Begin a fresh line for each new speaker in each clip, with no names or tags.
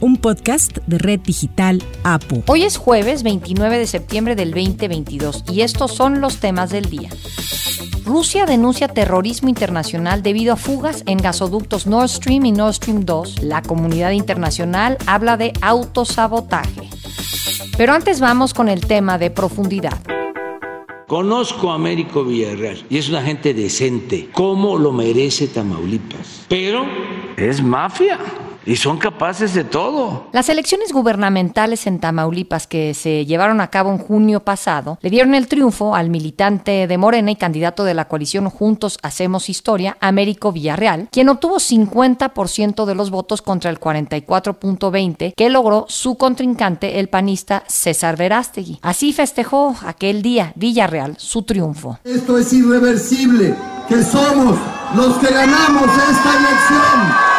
un podcast de Red Digital APO.
Hoy es jueves 29 de septiembre del 2022 y estos son los temas del día. Rusia denuncia terrorismo internacional debido a fugas en gasoductos Nord Stream y Nord Stream 2. La comunidad internacional habla de autosabotaje. Pero antes vamos con el tema de profundidad.
Conozco a Américo Villarreal y es una gente decente, como lo merece Tamaulipas. Pero es mafia y son capaces de todo.
Las elecciones gubernamentales en Tamaulipas que se llevaron a cabo en junio pasado le dieron el triunfo al militante de Morena y candidato de la coalición Juntos Hacemos Historia, Américo Villarreal, quien obtuvo 50% de los votos contra el 44.20 que logró su contrincante, el panista César Verástegui. Así festejó aquel día Villarreal su triunfo.
Esto es irreversible, que somos los que ganamos esta elección.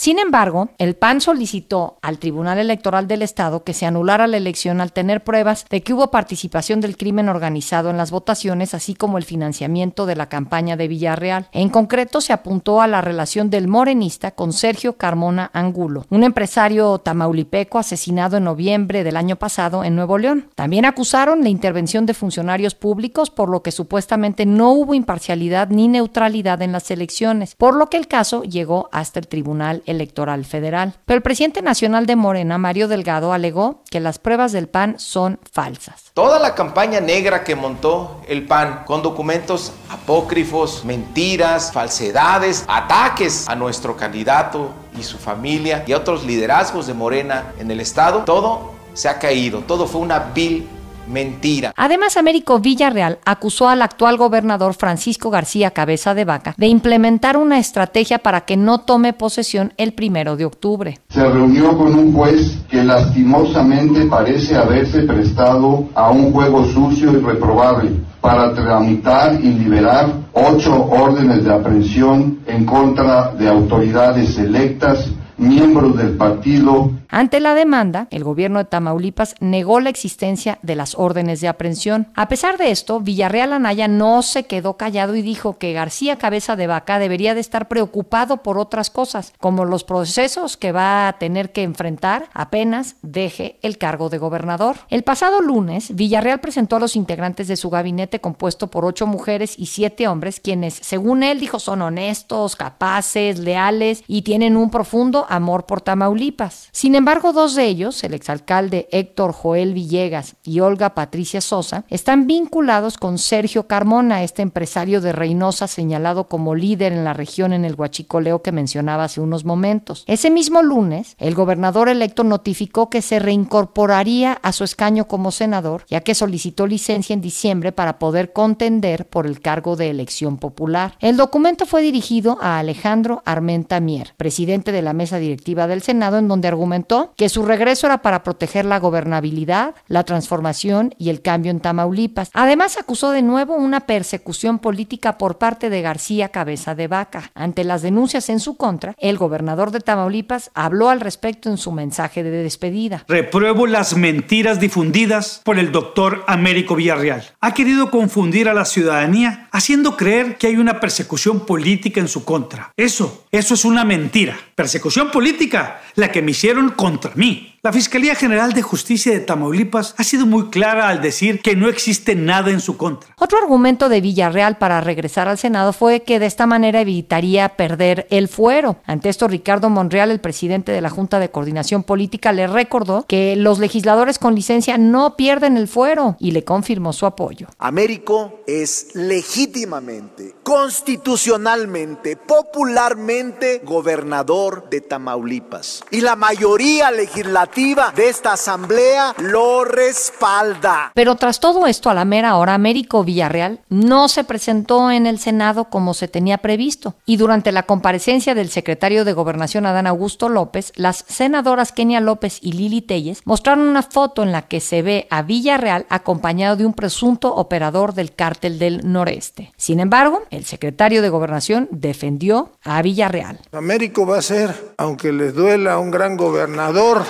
Sin embargo, el PAN solicitó al Tribunal Electoral del Estado que se anulara la elección al tener pruebas de que hubo participación del crimen organizado en las votaciones, así como el financiamiento de la campaña de Villarreal. En concreto, se apuntó a la relación del morenista con Sergio Carmona Angulo, un empresario tamaulipeco asesinado en noviembre del año pasado en Nuevo León. También acusaron la intervención de funcionarios públicos, por lo que supuestamente no hubo imparcialidad ni neutralidad en las elecciones, por lo que el caso llegó hasta el Tribunal Electoral Federal. Pero el presidente nacional de Morena, Mario Delgado, alegó que las pruebas del PAN son falsas.
Toda la campaña negra que montó el PAN con documentos apócrifos, mentiras, falsedades, ataques a nuestro candidato y su familia y a otros liderazgos de Morena en el Estado, todo se ha caído, todo fue una vil mentira.
Además, Américo Villarreal acusó al actual gobernador Francisco García Cabeza de Vaca de implementar una estrategia para que no tome posesión el primero de octubre.
Se reunió con un juez que lastimosamente parece haberse prestado a un juego sucio y reprobable para tramitar y liberar ocho órdenes de aprehensión en contra de autoridades electas miembros del partido.
Ante la demanda, el gobierno de Tamaulipas negó la existencia de las órdenes de aprehensión. A pesar de esto, Villarreal Anaya no se quedó callado y dijo que García Cabeza de Vaca debería de estar preocupado por otras cosas, como los procesos que va a tener que enfrentar apenas deje el cargo de gobernador. El pasado lunes, Villarreal presentó a los integrantes de su gabinete compuesto por ocho mujeres y siete hombres, quienes, según él dijo, son honestos, capaces, leales y tienen un profundo amor por Tamaulipas. Sin embargo, dos de ellos, el exalcalde Héctor Joel Villegas y Olga Patricia Sosa, están vinculados con Sergio Carmona, este empresario de Reynosa señalado como líder en la región en el Huachicoleo que mencionaba hace unos momentos. Ese mismo lunes, el gobernador electo notificó que se reincorporaría a su escaño como senador, ya que solicitó licencia en diciembre para poder contender por el cargo de elección popular. El documento fue dirigido a Alejandro Armenta Mier, presidente de la mesa directiva del Senado, en donde argumentó que su regreso era para proteger la gobernabilidad, la transformación y el cambio en Tamaulipas. Además, acusó de nuevo una persecución política por parte de García Cabeza de Vaca. Ante las denuncias en su contra, el gobernador de Tamaulipas habló al respecto en su mensaje de despedida.
Repruebo las mentiras difundidas por el doctor Américo Villarreal. Ha querido confundir a la ciudadanía haciendo creer que hay una persecución política en su contra. Eso, eso es una mentira. Persecución política, la que me hicieron contra mí. La Fiscalía General de Justicia de Tamaulipas ha sido muy clara al decir que no existe nada en su contra.
Otro argumento de Villarreal para regresar al Senado fue que de esta manera evitaría perder el fuero. Ante esto, Ricardo Monreal, el presidente de la Junta de Coordinación Política, le recordó que los legisladores con licencia no pierden el fuero y le confirmó su apoyo.
Américo es legítimamente, constitucionalmente, popularmente gobernador de Tamaulipas. Y la mayoría legislativa legislativa de esta asamblea lo respalda.
Pero tras todo esto, a la mera hora, Américo Villarreal no se presentó en el Senado como se tenía previsto. Y durante la comparecencia del secretario de Gobernación Adán Augusto López, las senadoras Kenia López y Lili Telles mostraron una foto en la que se ve a Villarreal acompañado de un presunto operador del cártel del noreste. Sin embargo, el secretario de Gobernación defendió a Villarreal.
Américo va a ser, aunque les duela, un gran gobernador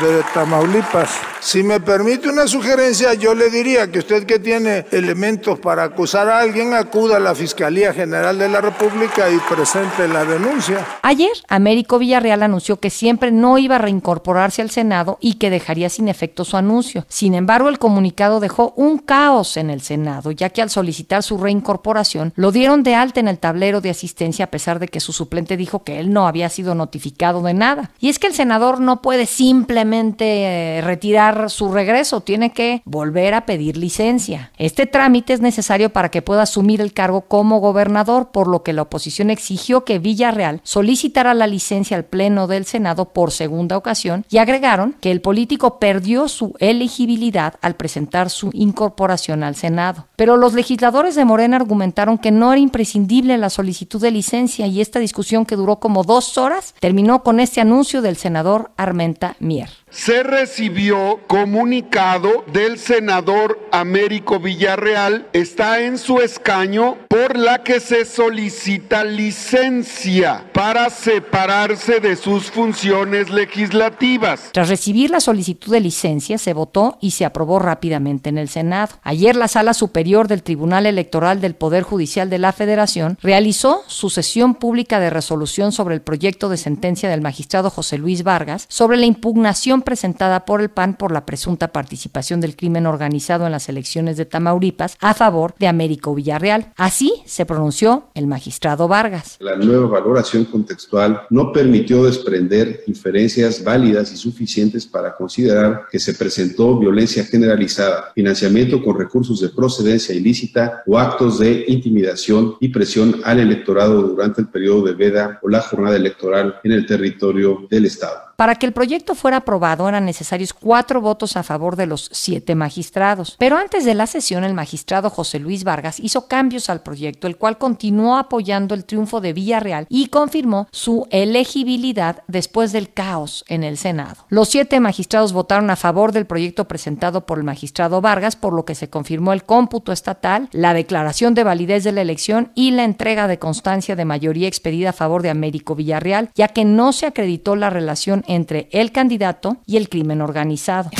de Tamaulipas. Si me permite una sugerencia, yo le diría que usted que tiene elementos para acusar a alguien, acuda a la Fiscalía General de la República y presente la denuncia.
Ayer, Américo Villarreal anunció que siempre no iba a reincorporarse al Senado y que dejaría sin efecto su anuncio. Sin embargo, el comunicado dejó un caos en el Senado, ya que al solicitar su reincorporación, lo dieron de alta en el tablero de asistencia a pesar de que su suplente dijo que él no había sido notificado de nada. Y es que el senador no puede simplemente eh, retirar su regreso, tiene que volver a pedir licencia. Este trámite es necesario para que pueda asumir el cargo como gobernador, por lo que la oposición exigió que Villarreal solicitara la licencia al Pleno del Senado por segunda ocasión y agregaron que el político perdió su elegibilidad al presentar su incorporación al Senado. Pero los legisladores de Morena argumentaron que no era imprescindible la solicitud de licencia y esta discusión que duró como dos horas terminó con este anuncio del senador Armenta Mier
se recibió comunicado del senador Américo Villarreal, está en su escaño, por la que se solicita licencia para separarse de sus funciones legislativas.
Tras recibir la solicitud de licencia, se votó y se aprobó rápidamente en el Senado. Ayer la Sala Superior del Tribunal Electoral del Poder Judicial de la Federación realizó su sesión pública de resolución sobre el proyecto de sentencia del magistrado José Luis Vargas sobre la impugnación presentada por el PAN por la presunta participación del crimen organizado en las elecciones de Tamaulipas a favor de Américo Villarreal. Así se pronunció el magistrado Vargas.
La nueva valoración contextual no permitió desprender inferencias válidas y suficientes para considerar que se presentó violencia generalizada, financiamiento con recursos de procedencia ilícita o actos de intimidación y presión al electorado durante el periodo de veda o la jornada electoral en el territorio del Estado.
Para que el proyecto fuera aprobado eran necesarios cuatro votos a favor de los siete magistrados. Pero antes de la sesión, el magistrado José Luis Vargas hizo cambios al proyecto, el cual continuó apoyando el triunfo de Villarreal y confirmó su elegibilidad después del caos en el Senado. Los siete magistrados votaron a favor del proyecto presentado por el magistrado Vargas, por lo que se confirmó el cómputo estatal, la declaración de validez de la elección y la entrega de constancia de mayoría expedida a favor de Américo Villarreal, ya que no se acreditó la relación entre el candidato y el crimen organizado.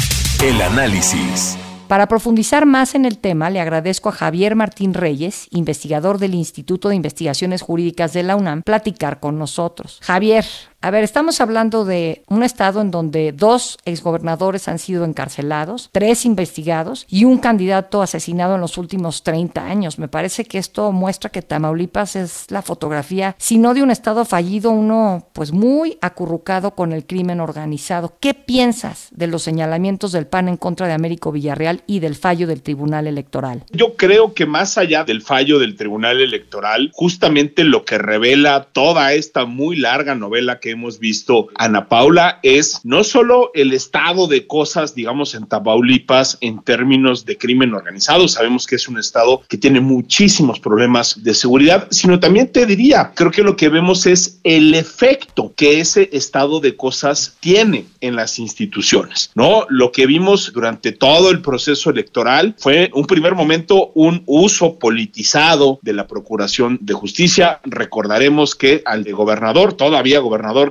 El análisis.
Para profundizar más en el tema, le agradezco a Javier Martín Reyes, investigador del Instituto de Investigaciones Jurídicas de la UNAM, platicar con nosotros. Javier, a ver, estamos hablando de un estado en donde dos exgobernadores han sido encarcelados, tres investigados y un candidato asesinado en los últimos 30 años. Me parece que esto muestra que Tamaulipas es la fotografía, si no de un estado fallido, uno pues muy acurrucado con el crimen organizado. ¿Qué piensas de los señalamientos del PAN en contra de Américo Villarreal y del fallo del Tribunal Electoral?
Yo creo que más allá del fallo del Tribunal Electoral, justamente lo que revela toda esta muy larga novela que hemos visto, Ana Paula, es no solo el estado de cosas, digamos, en Tamaulipas en términos de crimen organizado, sabemos que es un estado que tiene muchísimos problemas de seguridad, sino también te diría, creo que lo que vemos es el efecto que ese estado de cosas tiene en las instituciones, ¿no? Lo que vimos durante todo el proceso electoral fue un primer momento un uso politizado de la Procuración de Justicia. Recordaremos que al de gobernador, todavía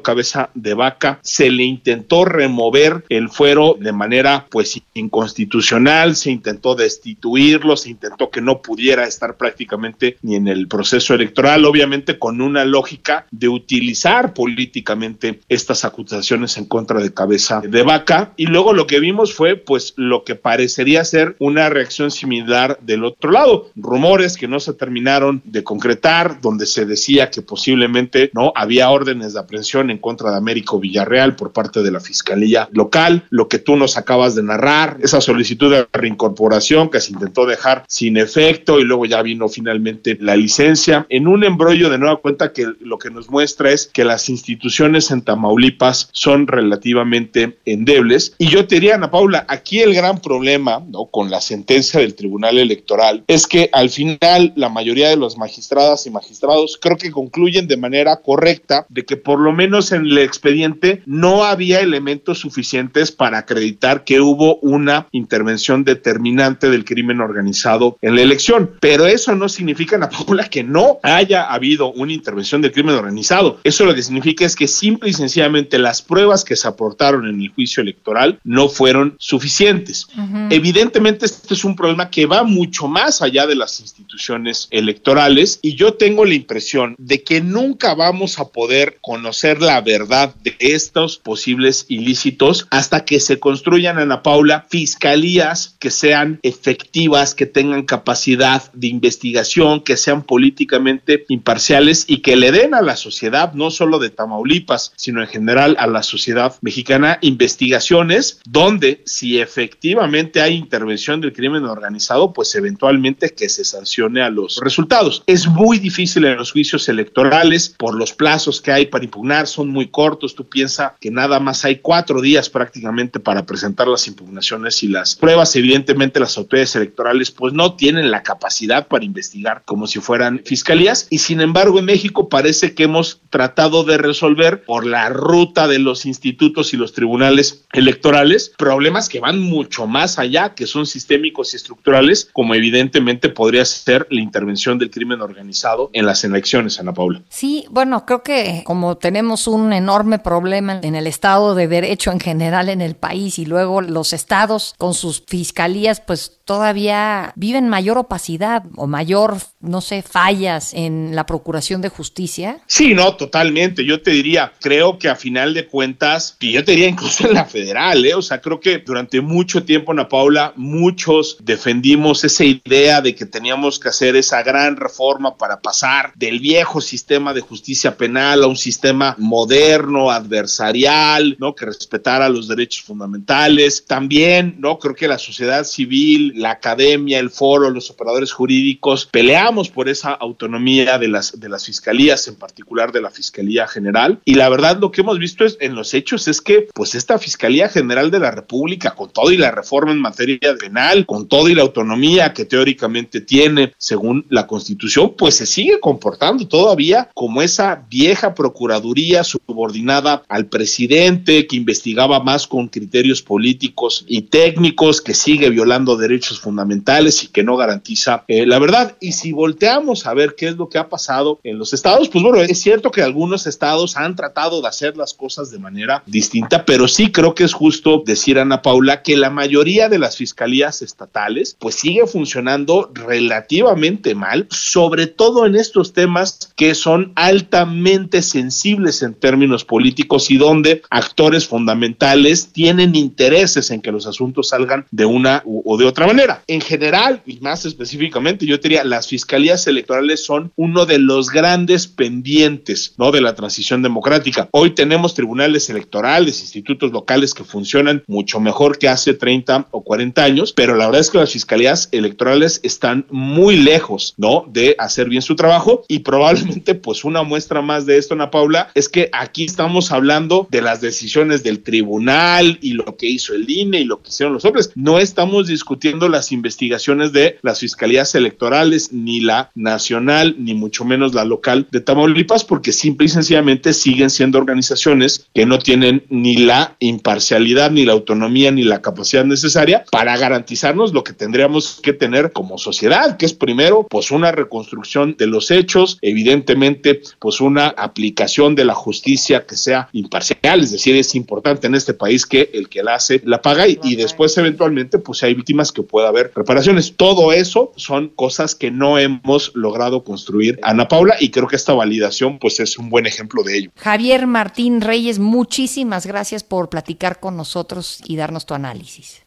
Cabeza de Vaca se le intentó remover el fuero de manera pues inconstitucional, se intentó destituirlo, se intentó que no pudiera estar prácticamente ni en el proceso electoral, obviamente con una lógica de utilizar políticamente estas acusaciones en contra de Cabeza de Vaca. Y luego lo que vimos fue pues lo que parecería ser una reacción similar del otro lado, rumores que no se terminaron de concretar, donde se decía que posiblemente no había órdenes de aprehensión en contra de Américo Villarreal por parte de la Fiscalía local, lo que tú nos acabas de narrar, esa solicitud de reincorporación que se intentó dejar sin efecto y luego ya vino finalmente la licencia, en un embrollo de nueva cuenta que lo que nos muestra es que las instituciones en Tamaulipas son relativamente endebles. Y yo te diría, Ana Paula, aquí el gran problema ¿no? con la sentencia del Tribunal Electoral es que al final la mayoría de los magistradas y magistrados creo que concluyen de manera correcta de que por lo menos en el expediente no había elementos suficientes para acreditar que hubo una intervención determinante del crimen organizado en la elección. Pero eso no significa, Ana Paula, que no haya habido una intervención del crimen organizado. Eso lo que significa es que simple y sencillamente las pruebas que se aportaron en el juicio electoral no fueron suficientes. Evidentemente este es un problema que va mucho más allá de las instituciones electorales y yo tengo la impresión de que nunca vamos a poder conocer la verdad de estos posibles ilícitos hasta que se construyan, Ana Paula, fiscalías que sean efectivas, que tengan capacidad de investigación, que sean políticamente imparciales y que le den a la sociedad, no solo de Tamaulipas, sino en general a la sociedad mexicana, investigaciones donde si efectivamente hay intervención del crimen organizado, pues eventualmente que se sancione a los resultados. Es muy difícil en los juicios electorales por los plazos que hay para impugnar, son muy cortos. Tú piensas que nada más hay cuatro días prácticamente para presentar las impugnaciones y las pruebas. Evidentemente las autoridades electorales pues no tienen la capacidad para investigar como si fueran fiscalías y sin embargo en México parece que hemos tratado de resolver por la ruta de los institutos y los tribunales electorales problemas que van mucho más allá, que son sistémicos y estructurales, como evidentemente podría ser la intervención del crimen organizado en las elecciones, Ana Paula.
Sí, bueno, creo que como tenemos un enorme problema en el Estado de Derecho en general en el país y luego los estados con sus fiscalías, pues todavía viven mayor opacidad o mayor, no sé, fallas en la procuración de justicia.
Sí, no, totalmente. Yo te diría, creo que a final de cuentas, y yo te diría incluso en la federal, ¿eh? o sea, creo que durante mucho tiempo, Ana Paula, muchos defendimos esa idea de que teníamos que hacer esa gran reforma para pasar del viejo sistema de justicia penal a un sistema moderno, adversarial, ¿no? Que respetara los derechos fundamentales. También, ¿no? Creo que la sociedad civil, la academia, el foro, los operadores jurídicos, peleamos por esa autonomía de las, de las fiscalías, en particular de la Fiscalía General. Y la verdad, lo que hemos visto es, en los hechos es que, pues, esta Fiscalía General de la República, con todo y la reforma en materia penal, con todo y la autonomía que teóricamente tiene según la Constitución, pues se sigue comportando todavía como esa vieja Procuraduría subordinada al presidente que investigaba más con criterios políticos y técnicos, que sigue violando derechos fundamentales y que no garantiza eh, la verdad. Y si volteamos a ver qué es lo que ha pasado en los estados, pues bueno, es cierto que algunos estados han tratado de hacer las cosas de manera distinta, pero sí creo que es justo decir, Ana Paula, que la mayoría de las fiscalías estatales pues sigue funcionando relativamente mal, sobre todo en estos temas que son altamente sensibles en términos políticos y donde actores fundamentales tienen intereses en que los asuntos salgan de una o de otra manera. En general, y más específicamente, yo diría, las fiscalías electorales son uno de los grandes pendientes, ¿no? De la transición democrática. Hoy tenemos tribunales electorales, institutos locales que funcionan mucho mejor que hace 30 o 40 años, pero la verdad es que las fiscalías electorales están muy lejos, ¿no? De hacer bien su trabajo y probablemente, pues, una muestra más de esto, Ana Paula, es que aquí estamos hablando de las decisiones del tribunal y lo que hizo el INE y lo que hicieron los hombres. No estamos discutiendo las investigaciones de las fiscalías electorales, ni la nacional, ni mucho menos la local de Tamaulipas, porque simple y sencillamente siguen siendo organizaciones que no tienen ni la imparcialidad, ni la autonomía, ni la capacidad necesaria para garantizarnos lo que tendríamos que tener como sociedad, que es primero, pues una reconstrucción de los hechos, evidentemente, pues una aplicación de la justicia que sea imparcial, es decir, es importante en este país que el que la hace la paga y, después eventualmente, pues hay víctimas que pueda haber reparaciones. Todo eso son cosas que no hemos logrado construir, Ana Paula, y creo que esta validación, pues es un buen ejemplo de ello.
Javier Martín Reyes, muchísimas gracias por platicar con nosotros y darnos tu análisis.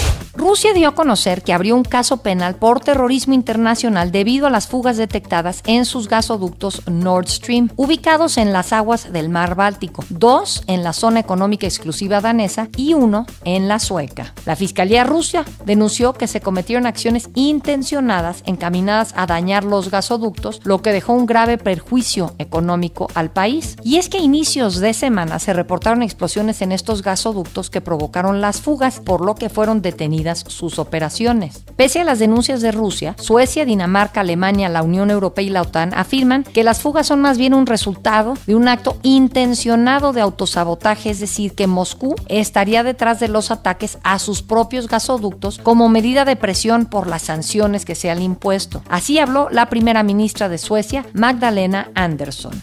Rusia dio a conocer que abrió un caso penal por terrorismo internacional debido a las fugas detectadas en sus gasoductos Nord Stream, ubicados en las aguas del mar Báltico, dos en la zona económica exclusiva danesa y uno en la sueca. La Fiscalía Rusia denunció que se cometieron acciones intencionadas encaminadas a dañar los gasoductos, lo que dejó un grave perjuicio económico al país. Y es que a inicios de semana se reportaron explosiones en estos gasoductos que provocaron las fugas, por lo que fueron sus operaciones. Pese a las denuncias de Rusia, Suecia, Dinamarca, Alemania, la Unión Europea y la OTAN afirman que las fugas son más bien un resultado de un acto intencionado de autosabotaje, es decir, que Moscú estaría detrás de los ataques a sus propios gasoductos como medida de presión por las sanciones que se han impuesto. Así habló la primera ministra de Suecia, Magdalena Andersson.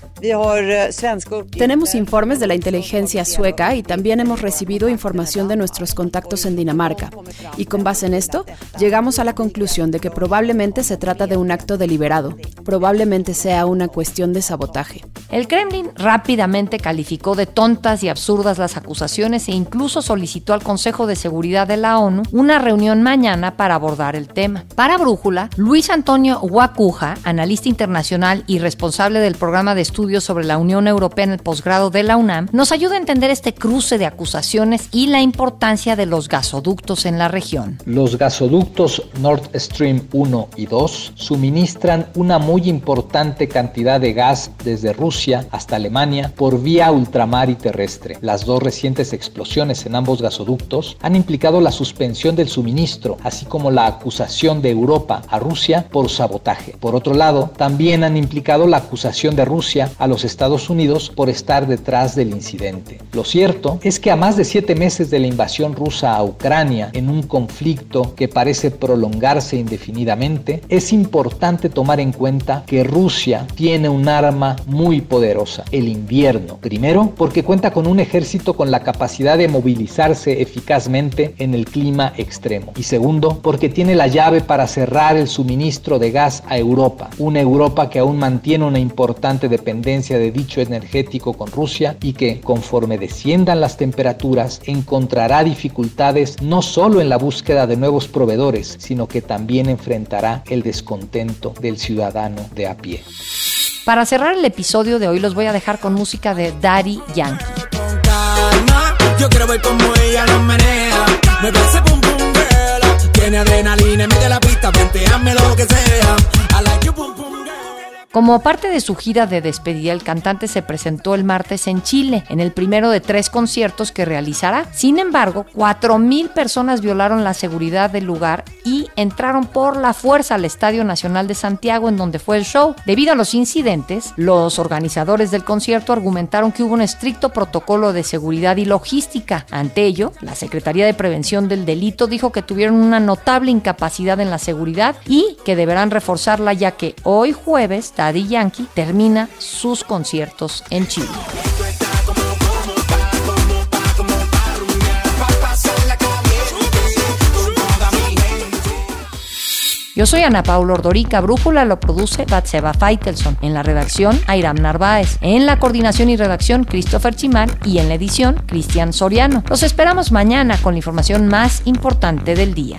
Tenemos informes de la inteligencia sueca y también hemos recibido información de nuestros contactos en Dinamarca. Y con base en esto, llegamos a la conclusión de que probablemente se trata de un acto deliberado, probablemente sea una cuestión de sabotaje.
El Kremlin rápidamente calificó de tontas y absurdas las acusaciones e incluso solicitó al Consejo de Seguridad de la ONU una reunión mañana para abordar el tema. Para Brújula, Luis Antonio Guacuja, analista internacional y responsable del programa de estudios sobre la Unión Europea en el posgrado de la UNAM, nos ayuda a entender este cruce de acusaciones y la importancia de los gasoductos en la región.
Los gasoductos Nord Stream 1 y 2 suministran una muy importante cantidad de gas desde Rusia hasta Alemania por vía ultramar y terrestre. Las dos recientes explosiones en ambos gasoductos han implicado la suspensión del suministro, así como la acusación de Europa a Rusia por sabotaje. Por otro lado, también han implicado la acusación de Rusia a los Estados Unidos por estar detrás del incidente. Lo cierto es que a más de siete meses de la invasión rusa a Ucrania, en un conflicto que parece prolongarse indefinidamente, es importante tomar en cuenta que Rusia tiene un arma muy poderosa, el invierno. Primero, porque cuenta con un ejército con la capacidad de movilizarse eficazmente en el clima extremo. Y segundo, porque tiene la llave para cerrar el suministro de gas a Europa, una Europa que aún mantiene una importante dependencia de dicho energético con Rusia y que, conforme desciendan las temperaturas, encontrará dificultades no solo en la búsqueda de nuevos proveedores, sino que también enfrentará el descontento del ciudadano de a pie.
Para cerrar el episodio de hoy los voy a dejar con música de Daddy Yankee.
Yo quiero ver cómo ella lo menea. Me parece pum pum girl. Tiene adrenalina en medio de la pista. Venteame lo que sea. I like you pum pum girl.
Como parte de su gira de despedida, el cantante se presentó el martes en Chile, en el primero de tres conciertos que realizará. Sin embargo, 4.000 personas violaron la seguridad del lugar y entraron por la fuerza al Estadio Nacional de Santiago, en donde fue el show. Debido a los incidentes, los organizadores del concierto argumentaron que hubo un estricto protocolo de seguridad y logística. Ante ello, la Secretaría de Prevención del Delito dijo que tuvieron una notable incapacidad en la seguridad y que deberán reforzarla ya que hoy jueves Daddy Yankee termina sus conciertos en Chile. Yo soy Ana Paula Ordorica, Brújula lo produce Batseba Feitelson, en la redacción Airam Narváez, en la coordinación y redacción Christopher Chimán y en la edición Cristian Soriano. Los esperamos mañana con la información más importante del día.